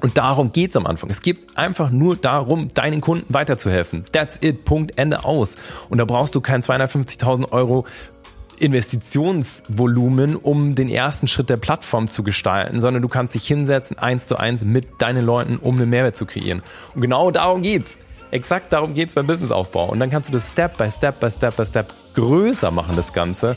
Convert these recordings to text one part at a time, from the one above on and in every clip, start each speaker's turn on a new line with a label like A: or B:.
A: Und darum geht's am Anfang. Es geht einfach nur darum, deinen Kunden weiterzuhelfen. That's it. Punkt. Ende aus. Und da brauchst du kein 250.000 Euro Investitionsvolumen, um den ersten Schritt der Plattform zu gestalten, sondern du kannst dich hinsetzen, eins zu eins mit deinen Leuten, um einen Mehrwert zu kreieren. Und genau darum geht's. Exakt darum geht's beim Businessaufbau. Und dann kannst du das Step by Step by Step by Step größer machen, das Ganze.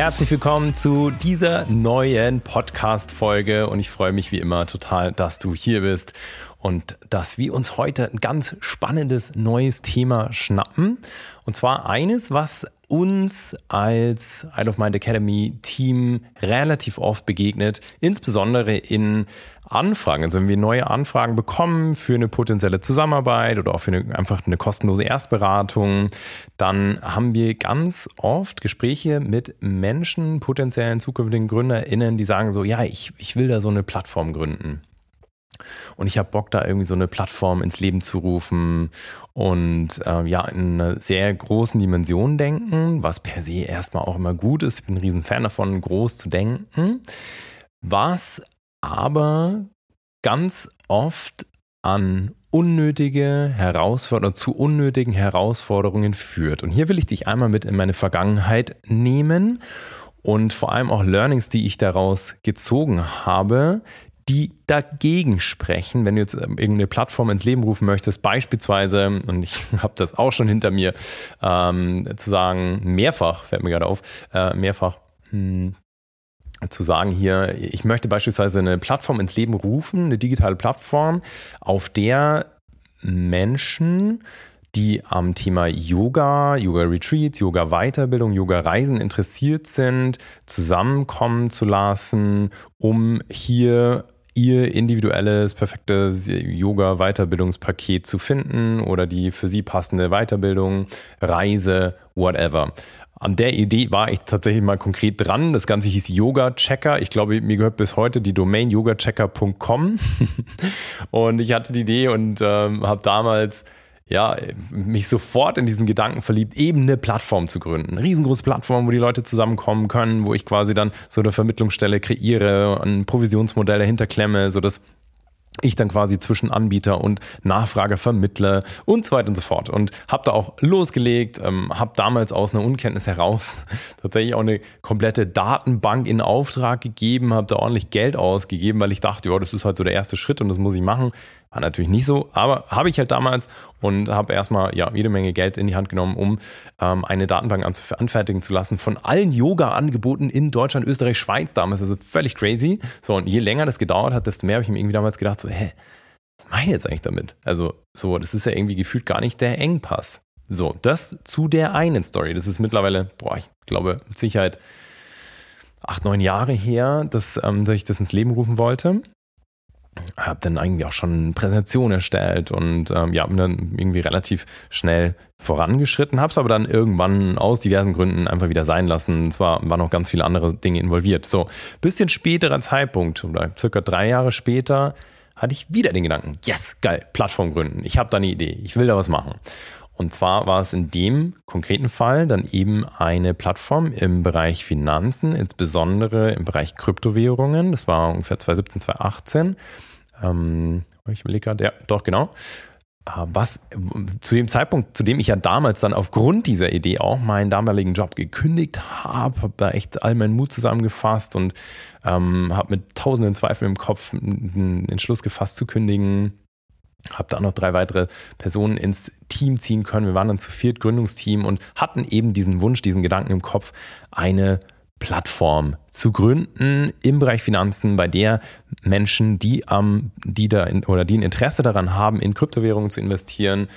A: Herzlich willkommen zu dieser neuen Podcast-Folge und ich freue mich wie immer total, dass du hier bist und dass wir uns heute ein ganz spannendes neues Thema schnappen. Und zwar eines, was uns als Isle of Mind Academy Team relativ oft begegnet, insbesondere in Anfragen. Also wenn wir neue Anfragen bekommen für eine potenzielle Zusammenarbeit oder auch für eine, einfach eine kostenlose Erstberatung, dann haben wir ganz oft Gespräche mit Menschen, potenziellen zukünftigen GründerInnen, die sagen so, ja, ich, ich will da so eine Plattform gründen. Und ich habe Bock, da irgendwie so eine Plattform ins Leben zu rufen und äh, ja, in einer sehr großen Dimension denken, was per se erstmal auch immer gut ist. Ich bin ein riesen Fan davon, groß zu denken. Was aber ganz oft an unnötige Herausforderungen, zu unnötigen Herausforderungen führt. Und hier will ich dich einmal mit in meine Vergangenheit nehmen und vor allem auch Learnings, die ich daraus gezogen habe, die dagegen sprechen, wenn du jetzt ähm, irgendeine Plattform ins Leben rufen möchtest, beispielsweise, und ich habe das auch schon hinter mir, ähm, zu sagen, mehrfach, fällt mir gerade auf, äh, mehrfach, hm, zu sagen hier, ich möchte beispielsweise eine Plattform ins Leben rufen, eine digitale Plattform, auf der Menschen die am Thema Yoga, Yoga Retreats, Yoga Weiterbildung, Yoga Reisen interessiert sind, zusammenkommen zu lassen, um hier ihr individuelles, perfektes Yoga-Weiterbildungspaket zu finden oder die für sie passende Weiterbildung, Reise, whatever. An der Idee war ich tatsächlich mal konkret dran. Das Ganze hieß Yoga Checker. Ich glaube, mir gehört bis heute die Domain yogachecker.com. und ich hatte die Idee und ähm, habe damals ja, mich sofort in diesen Gedanken verliebt, eben eine Plattform zu gründen. Eine riesengroße Plattform, wo die Leute zusammenkommen können, wo ich quasi dann so eine Vermittlungsstelle kreiere, ein Provisionsmodell dahinter klemme, sodass ich dann quasi zwischen Anbieter und Nachfrage vermittle und so weiter und so fort. Und habe da auch losgelegt, ähm, habe damals aus einer Unkenntnis heraus tatsächlich auch eine komplette Datenbank in Auftrag gegeben, habe da ordentlich Geld ausgegeben, weil ich dachte, ja, das ist halt so der erste Schritt und das muss ich machen. War natürlich nicht so, aber habe ich halt damals und habe erstmal ja jede Menge Geld in die Hand genommen, um ähm, eine Datenbank anfertigen zu lassen von allen Yoga-Angeboten in Deutschland, Österreich, Schweiz damals. Also völlig crazy. So, und je länger das gedauert hat, desto mehr habe ich mir irgendwie damals gedacht, so, hä, was meine ich jetzt eigentlich damit? Also, so, das ist ja irgendwie gefühlt gar nicht der Engpass. So, das zu der einen Story. Das ist mittlerweile, boah, ich glaube, mit Sicherheit acht, neun Jahre her, dass, ähm, dass ich das ins Leben rufen wollte habe dann eigentlich auch schon eine Präsentation erstellt und ähm, ja, bin dann irgendwie relativ schnell vorangeschritten, habe es aber dann irgendwann aus diversen Gründen einfach wieder sein lassen. Zwar waren noch ganz viele andere Dinge involviert. So, bisschen späterer Zeitpunkt, oder circa drei Jahre später, hatte ich wieder den Gedanken, yes, geil, Plattform gründen. Ich habe da eine Idee, ich will da was machen. Und zwar war es in dem konkreten Fall dann eben eine Plattform im Bereich Finanzen, insbesondere im Bereich Kryptowährungen. Das war ungefähr 2017, 2018. Ähm, ich überlege gerade, ja, doch, genau. Äh, was zu dem Zeitpunkt, zu dem ich ja damals dann aufgrund dieser Idee auch meinen damaligen Job gekündigt habe, habe da echt all meinen Mut zusammengefasst und ähm, habe mit tausenden Zweifeln im Kopf einen Entschluss gefasst zu kündigen habe da noch drei weitere Personen ins Team ziehen können. Wir waren dann zu viert Gründungsteam und hatten eben diesen Wunsch, diesen Gedanken im Kopf, eine Plattform zu gründen im Bereich Finanzen, bei der Menschen, die am, die da in, oder die ein Interesse daran haben, in Kryptowährungen zu investieren,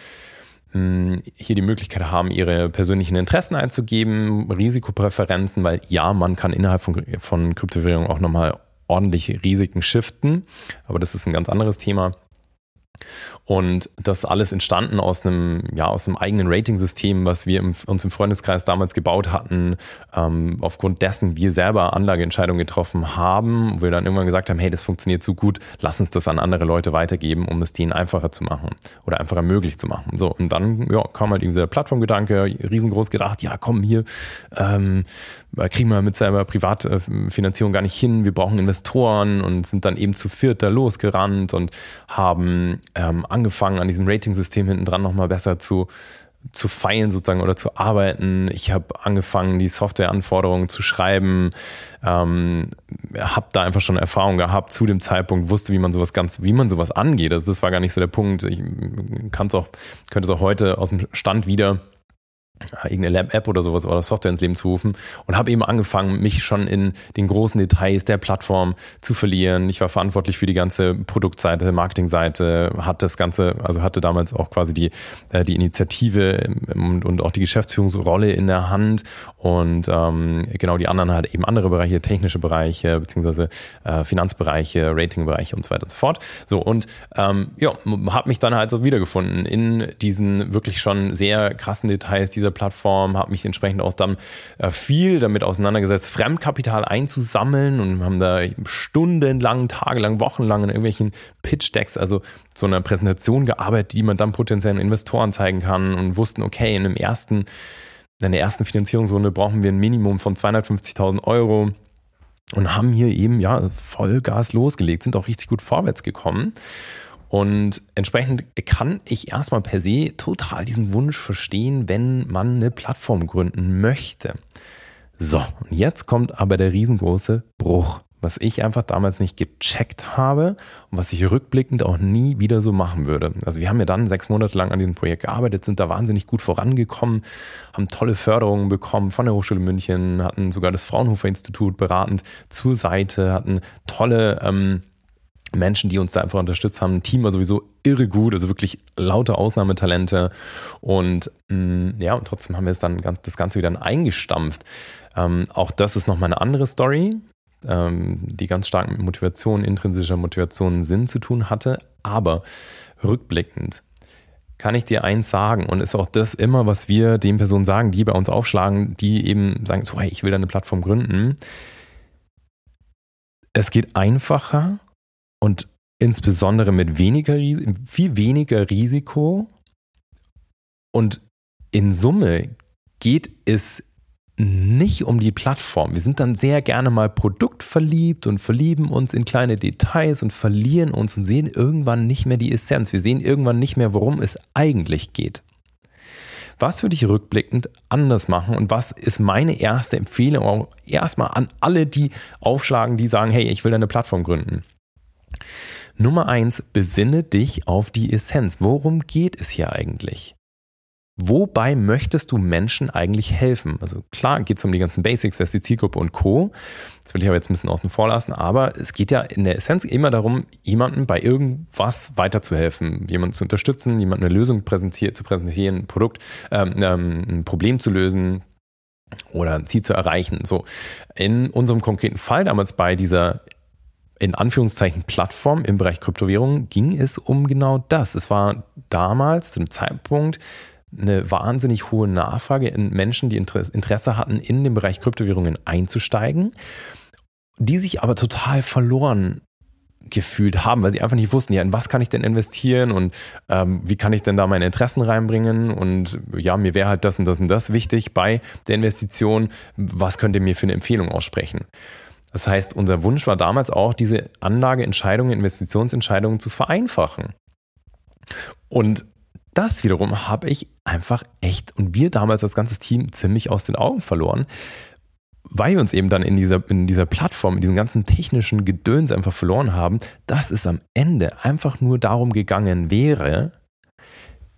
A: hier die Möglichkeit haben, ihre persönlichen Interessen einzugeben, Risikopräferenzen, weil ja, man kann innerhalb von, von Kryptowährungen auch nochmal ordentlich Risiken shiften, aber das ist ein ganz anderes Thema. Und das alles entstanden aus einem, ja, aus einem eigenen Rating-System, was wir im, uns im Freundeskreis damals gebaut hatten, ähm, aufgrund dessen wir selber Anlageentscheidungen getroffen haben, wo wir dann irgendwann gesagt haben, hey, das funktioniert so gut, lass uns das an andere Leute weitergeben, um es denen einfacher zu machen oder einfacher möglich zu machen. So, und dann ja, kam halt dieser Plattformgedanke, riesengroß gedacht, ja, komm hier, ähm, kriegen wir mit selber Privatfinanzierung gar nicht hin, wir brauchen Investoren und sind dann eben zu viert da losgerannt und haben ähm, angefangen, an diesem Rating-System hinten dran nochmal besser zu, zu feilen sozusagen oder zu arbeiten. Ich habe angefangen, die Softwareanforderungen zu schreiben, ähm, habe da einfach schon Erfahrung gehabt zu dem Zeitpunkt, wusste, wie man sowas ganz, wie man sowas angeht. Also das war gar nicht so der Punkt. Ich kann es auch, könnte es auch heute aus dem Stand wieder irgendeine Lab-App oder sowas oder Software ins Leben zu rufen und habe eben angefangen, mich schon in den großen Details der Plattform zu verlieren. Ich war verantwortlich für die ganze Produktseite, Marketingseite, hatte das Ganze, also hatte damals auch quasi die, äh, die Initiative und, und auch die Geschäftsführungsrolle in der Hand und ähm, genau die anderen halt eben andere Bereiche, technische Bereiche, beziehungsweise äh, Finanzbereiche, Ratingbereiche und so weiter und so fort. So und ähm, ja, habe mich dann halt so wiedergefunden in diesen wirklich schon sehr krassen Details dieser Plattform, habe mich entsprechend auch dann äh, viel damit auseinandergesetzt, Fremdkapital einzusammeln und haben da stundenlang, tagelang, wochenlang in irgendwelchen Pitch-Decks, also so einer Präsentation gearbeitet, die man dann potenziellen Investoren zeigen kann und wussten, okay, in dem ersten, in der ersten Finanzierungsrunde brauchen wir ein Minimum von 250.000 Euro und haben hier eben ja Vollgas losgelegt, sind auch richtig gut vorwärts gekommen. Und entsprechend kann ich erstmal per se total diesen Wunsch verstehen, wenn man eine Plattform gründen möchte. So, und jetzt kommt aber der riesengroße Bruch, was ich einfach damals nicht gecheckt habe und was ich rückblickend auch nie wieder so machen würde. Also wir haben ja dann sechs Monate lang an diesem Projekt gearbeitet, sind da wahnsinnig gut vorangekommen, haben tolle Förderungen bekommen von der Hochschule München, hatten sogar das Fraunhofer Institut beratend zur Seite, hatten tolle ähm, Menschen, die uns da einfach unterstützt haben. Team war sowieso irre gut, also wirklich laute Ausnahmetalente. Und mm, ja, und trotzdem haben wir es dann ganz, das Ganze wieder eingestampft. Ähm, auch das ist nochmal eine andere Story, ähm, die ganz stark mit Motivation, intrinsischer Motivation, Sinn zu tun hatte. Aber rückblickend kann ich dir eins sagen und ist auch das immer, was wir den Personen sagen, die bei uns aufschlagen, die eben sagen, so, hey, ich will da eine Plattform gründen. Es geht einfacher und insbesondere mit weniger, viel weniger Risiko. Und in Summe geht es nicht um die Plattform. Wir sind dann sehr gerne mal produktverliebt und verlieben uns in kleine Details und verlieren uns und sehen irgendwann nicht mehr die Essenz. Wir sehen irgendwann nicht mehr, worum es eigentlich geht. Was würde ich rückblickend anders machen und was ist meine erste Empfehlung auch erstmal an alle, die aufschlagen, die sagen, hey, ich will eine Plattform gründen? Nummer eins, besinne dich auf die Essenz. Worum geht es hier eigentlich? Wobei möchtest du Menschen eigentlich helfen? Also klar geht es um die ganzen Basics, wer ist die Zielgruppe und Co. Das will ich aber jetzt ein bisschen außen vor lassen, aber es geht ja in der Essenz immer darum, jemandem bei irgendwas weiterzuhelfen, jemanden zu unterstützen, jemandem eine Lösung präsentieren, zu präsentieren, ein Produkt, ähm, ähm, ein Problem zu lösen oder ein Ziel zu erreichen. So in unserem konkreten Fall damals bei dieser in Anführungszeichen Plattform im Bereich Kryptowährungen ging es um genau das. Es war damals zum Zeitpunkt eine wahnsinnig hohe Nachfrage in Menschen, die Interesse hatten, in den Bereich Kryptowährungen einzusteigen, die sich aber total verloren gefühlt haben, weil sie einfach nicht wussten, ja, in was kann ich denn investieren und ähm, wie kann ich denn da meine Interessen reinbringen und ja, mir wäre halt das und das und das wichtig bei der Investition, was könnt ihr mir für eine Empfehlung aussprechen? Das heißt, unser Wunsch war damals auch, diese Anlageentscheidungen, Investitionsentscheidungen zu vereinfachen. Und das wiederum habe ich einfach echt und wir damals als ganzes Team ziemlich aus den Augen verloren, weil wir uns eben dann in dieser, in dieser Plattform, in diesem ganzen technischen Gedöns einfach verloren haben, dass es am Ende einfach nur darum gegangen wäre,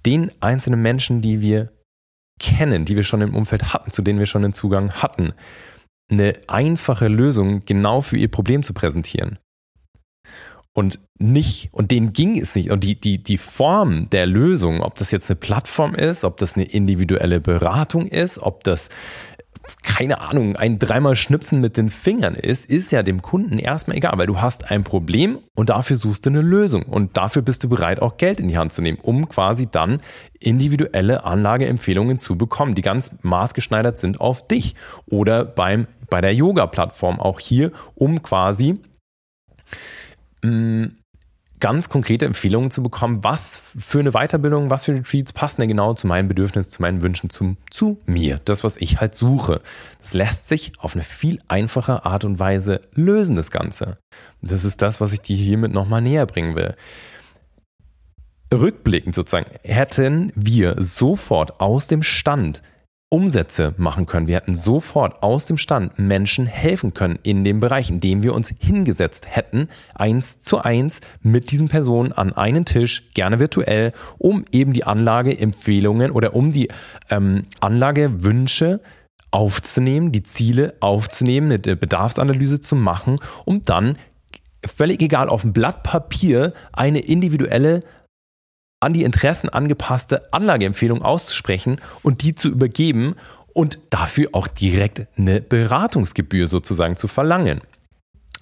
A: den einzelnen Menschen, die wir kennen, die wir schon im Umfeld hatten, zu denen wir schon den Zugang hatten, eine einfache Lösung genau für ihr Problem zu präsentieren. und nicht, und denen ging es nicht. Und die, die, die Form der Lösung, ob das jetzt eine Plattform ist, ob das eine individuelle Beratung ist, ob das keine Ahnung, ein dreimal Schnipsen mit den Fingern ist, ist ja dem Kunden erstmal egal, weil du hast ein Problem und dafür suchst du eine Lösung und dafür bist du bereit, auch Geld in die Hand zu nehmen, um quasi dann individuelle Anlageempfehlungen zu bekommen, die ganz maßgeschneidert sind auf dich oder beim, bei der Yoga-Plattform auch hier, um quasi mh, mm, ganz konkrete Empfehlungen zu bekommen, was für eine Weiterbildung, was für Retreats passen denn genau zu meinen Bedürfnissen, zu meinen Wünschen, zu, zu mir. Das, was ich halt suche. Das lässt sich auf eine viel einfache Art und Weise lösen, das Ganze. Das ist das, was ich dir hiermit nochmal näher bringen will. Rückblickend sozusagen hätten wir sofort aus dem Stand Umsätze machen können. Wir hätten sofort aus dem Stand Menschen helfen können in dem Bereich, in dem wir uns hingesetzt hätten, eins zu eins mit diesen Personen an einen Tisch, gerne virtuell, um eben die Anlageempfehlungen oder um die ähm, Anlagewünsche aufzunehmen, die Ziele aufzunehmen, eine Bedarfsanalyse zu machen, um dann völlig egal auf dem Blatt Papier eine individuelle an die Interessen angepasste Anlageempfehlung auszusprechen und die zu übergeben und dafür auch direkt eine Beratungsgebühr sozusagen zu verlangen.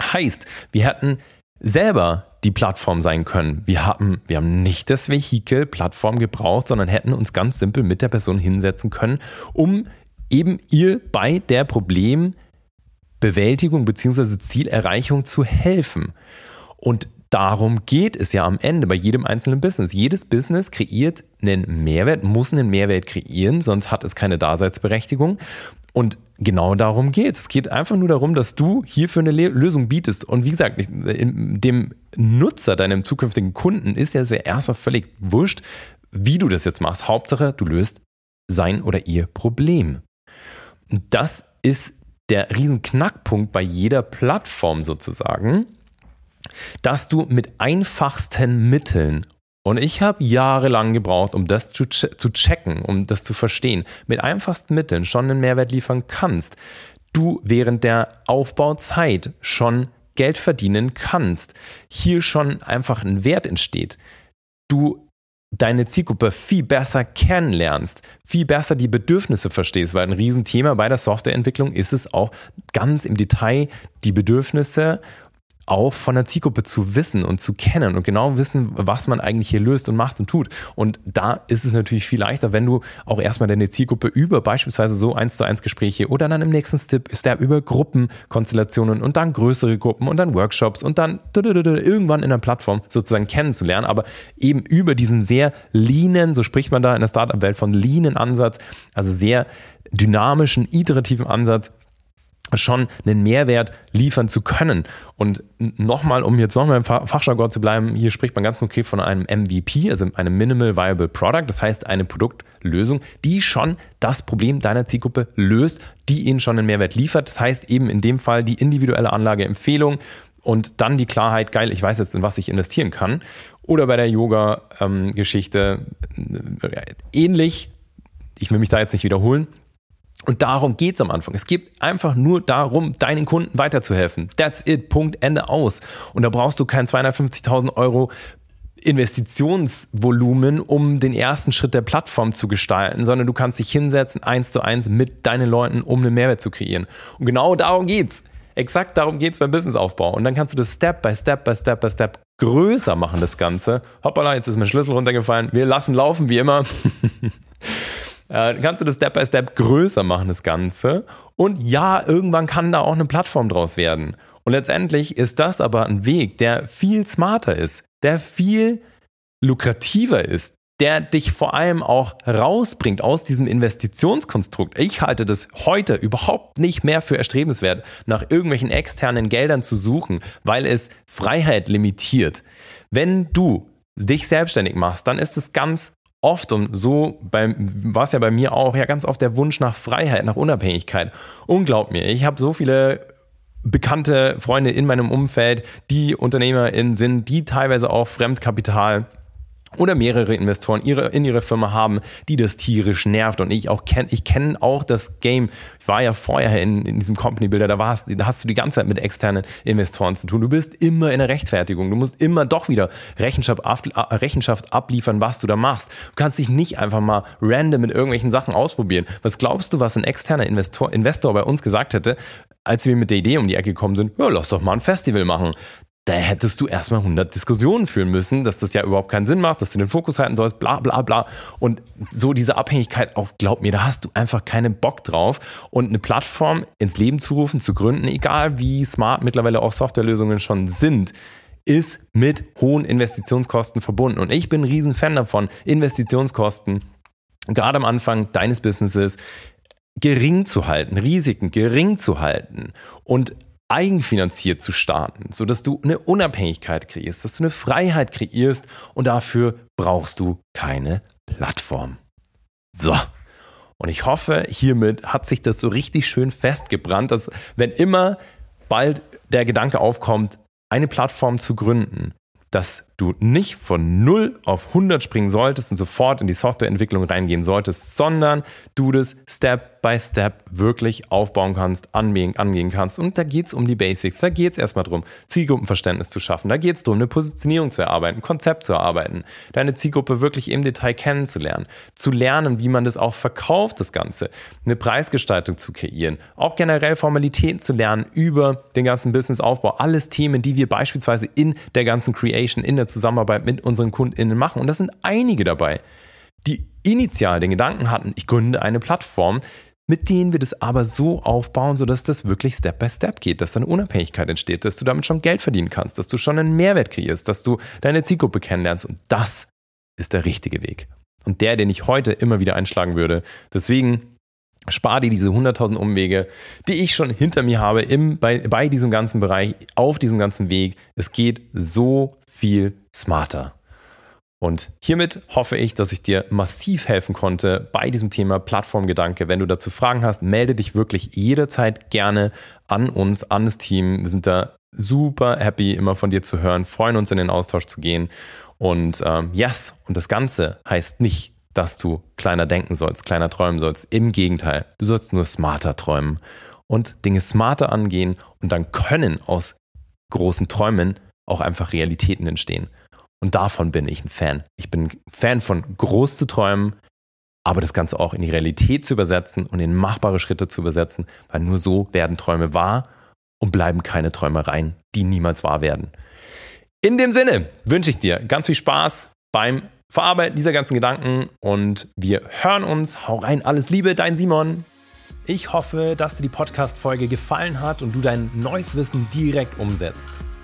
A: Heißt, wir hätten selber die Plattform sein können. Wir haben, wir haben nicht das Vehikel Plattform gebraucht, sondern hätten uns ganz simpel mit der Person hinsetzen können, um eben ihr bei der Problembewältigung bzw. Zielerreichung zu helfen. Und darum geht es ja am Ende bei jedem einzelnen Business. Jedes Business kreiert einen Mehrwert, muss einen Mehrwert kreieren, sonst hat es keine Daseinsberechtigung. Und genau darum geht es. Es geht einfach nur darum, dass du hierfür eine Lösung bietest. Und wie gesagt, dem Nutzer, deinem zukünftigen Kunden, ist ja erstmal völlig wurscht, wie du das jetzt machst. Hauptsache, du löst sein oder ihr Problem. Das ist der Riesenknackpunkt bei jeder Plattform sozusagen dass du mit einfachsten Mitteln und ich habe jahrelang gebraucht, um das zu, zu checken, um das zu verstehen, mit einfachsten Mitteln schon einen Mehrwert liefern kannst. Du während der Aufbauzeit schon Geld verdienen kannst. Hier schon einfach ein Wert entsteht. Du deine Zielgruppe viel besser kennenlernst, viel besser die Bedürfnisse verstehst, weil ein Riesenthema bei der Softwareentwicklung ist es auch ganz im Detail die Bedürfnisse auch von der Zielgruppe zu wissen und zu kennen und genau wissen, was man eigentlich hier löst und macht und tut. Und da ist es natürlich viel leichter, wenn du auch erstmal deine Zielgruppe über beispielsweise so eins zu eins Gespräche oder dann im nächsten Step, Step über Gruppenkonstellationen und dann größere Gruppen und dann Workshops und dann irgendwann in der Plattform sozusagen kennenzulernen, aber eben über diesen sehr leanen, so spricht man da in der Startup-Welt von leanen Ansatz, also sehr dynamischen, iterativen Ansatz, schon einen Mehrwert liefern zu können. Und nochmal, um jetzt nochmal im Fachjargon zu bleiben, hier spricht man ganz konkret von einem MVP, also einem Minimal Viable Product, das heißt eine Produktlösung, die schon das Problem deiner Zielgruppe löst, die ihnen schon einen Mehrwert liefert. Das heißt eben in dem Fall die individuelle Anlageempfehlung und dann die Klarheit, geil, ich weiß jetzt, in was ich investieren kann. Oder bei der Yoga-Geschichte ähm, ähnlich, ich will mich da jetzt nicht wiederholen, und darum geht es am Anfang. Es geht einfach nur darum, deinen Kunden weiterzuhelfen. That's it. Punkt. Ende aus. Und da brauchst du kein 250.000 Euro Investitionsvolumen, um den ersten Schritt der Plattform zu gestalten, sondern du kannst dich hinsetzen, eins zu eins mit deinen Leuten, um einen Mehrwert zu kreieren. Und genau darum geht's. Exakt darum geht's beim Businessaufbau. Und dann kannst du das Step by Step by Step by Step größer machen, das Ganze. Hoppala, jetzt ist mein Schlüssel runtergefallen. Wir lassen laufen, wie immer. äh, kannst du das Step by Step größer machen, das Ganze. Und ja, irgendwann kann da auch eine Plattform draus werden. Und letztendlich ist das aber ein Weg, der viel smarter ist, der viel lukrativer ist, der dich vor allem auch rausbringt aus diesem Investitionskonstrukt. Ich halte das heute überhaupt nicht mehr für erstrebenswert, nach irgendwelchen externen Geldern zu suchen, weil es Freiheit limitiert. Wenn du dich selbstständig machst, dann ist es ganz oft und so war es ja bei mir auch ja ganz oft der Wunsch nach Freiheit, nach Unabhängigkeit. Und glaub mir, ich habe so viele bekannte Freunde in meinem Umfeld, die UnternehmerInnen sind, die teilweise auch Fremdkapital oder mehrere Investoren ihre, in ihre Firma haben, die das tierisch nervt. Und ich auch kenne, ich kenne auch das Game. Ich war ja vorher in, in diesem Company Builder, da warst, da hast du die ganze Zeit mit externen Investoren zu tun. Du bist immer in der Rechtfertigung. Du musst immer doch wieder Rechenschaft, ab, Rechenschaft abliefern, was du da machst. Du kannst dich nicht einfach mal random mit irgendwelchen Sachen ausprobieren. Was glaubst du, was ein externer Investor, Investor bei uns gesagt hätte, als wir mit der Idee um die Ecke gekommen sind? Ja, lass doch mal ein Festival machen da hättest du erstmal 100 Diskussionen führen müssen, dass das ja überhaupt keinen Sinn macht, dass du den Fokus halten sollst, bla bla bla. Und so diese Abhängigkeit, auch glaub mir, da hast du einfach keinen Bock drauf. Und eine Plattform ins Leben zu rufen, zu gründen, egal wie smart mittlerweile auch Softwarelösungen schon sind, ist mit hohen Investitionskosten verbunden. Und ich bin ein Riesenfan davon, Investitionskosten gerade am Anfang deines Businesses gering zu halten, Risiken gering zu halten und eigenfinanziert zu starten, sodass du eine Unabhängigkeit kreierst, dass du eine Freiheit kreierst und dafür brauchst du keine Plattform. So. Und ich hoffe, hiermit hat sich das so richtig schön festgebrannt, dass wenn immer bald der Gedanke aufkommt, eine Plattform zu gründen, dass du nicht von 0 auf 100 springen solltest und sofort in die Softwareentwicklung reingehen solltest, sondern du das Step by Step wirklich aufbauen kannst, angehen, angehen kannst. Und da geht es um die Basics. Da geht es erstmal darum, Zielgruppenverständnis zu schaffen. Da geht es darum, eine Positionierung zu erarbeiten, ein Konzept zu erarbeiten, deine Zielgruppe wirklich im Detail kennenzulernen, zu lernen, wie man das auch verkauft, das Ganze, eine Preisgestaltung zu kreieren, auch generell Formalitäten zu lernen über den ganzen Businessaufbau. Alles Themen, die wir beispielsweise in der ganzen Creation, in der Zusammenarbeit mit unseren KundInnen machen. Und das sind einige dabei, die initial den Gedanken hatten, ich gründe eine Plattform, mit denen wir das aber so aufbauen, sodass das wirklich Step by Step geht, dass dann Unabhängigkeit entsteht, dass du damit schon Geld verdienen kannst, dass du schon einen Mehrwert kreierst, dass du deine Zielgruppe kennenlernst. Und das ist der richtige Weg. Und der, den ich heute immer wieder einschlagen würde. Deswegen spar dir diese 100.000 Umwege, die ich schon hinter mir habe im, bei, bei diesem ganzen Bereich, auf diesem ganzen Weg. Es geht so viel smarter. Und hiermit hoffe ich, dass ich dir massiv helfen konnte bei diesem Thema Plattformgedanke. Wenn du dazu Fragen hast, melde dich wirklich jederzeit gerne an uns, an das Team. Wir sind da super happy, immer von dir zu hören, freuen uns in den Austausch zu gehen. Und ähm, yes, und das Ganze heißt nicht, dass du kleiner denken sollst, kleiner träumen sollst. Im Gegenteil, du sollst nur smarter träumen und Dinge smarter angehen und dann können aus großen Träumen auch einfach Realitäten entstehen. Und davon bin ich ein Fan. Ich bin Fan von groß zu träumen, aber das Ganze auch in die Realität zu übersetzen und in machbare Schritte zu übersetzen, weil nur so werden Träume wahr und bleiben keine Träumereien, die niemals wahr werden. In dem Sinne wünsche ich dir ganz viel Spaß beim Verarbeiten dieser ganzen Gedanken und wir hören uns. Hau rein, alles Liebe, dein Simon. Ich hoffe, dass dir die Podcast-Folge gefallen hat und du dein neues Wissen direkt umsetzt.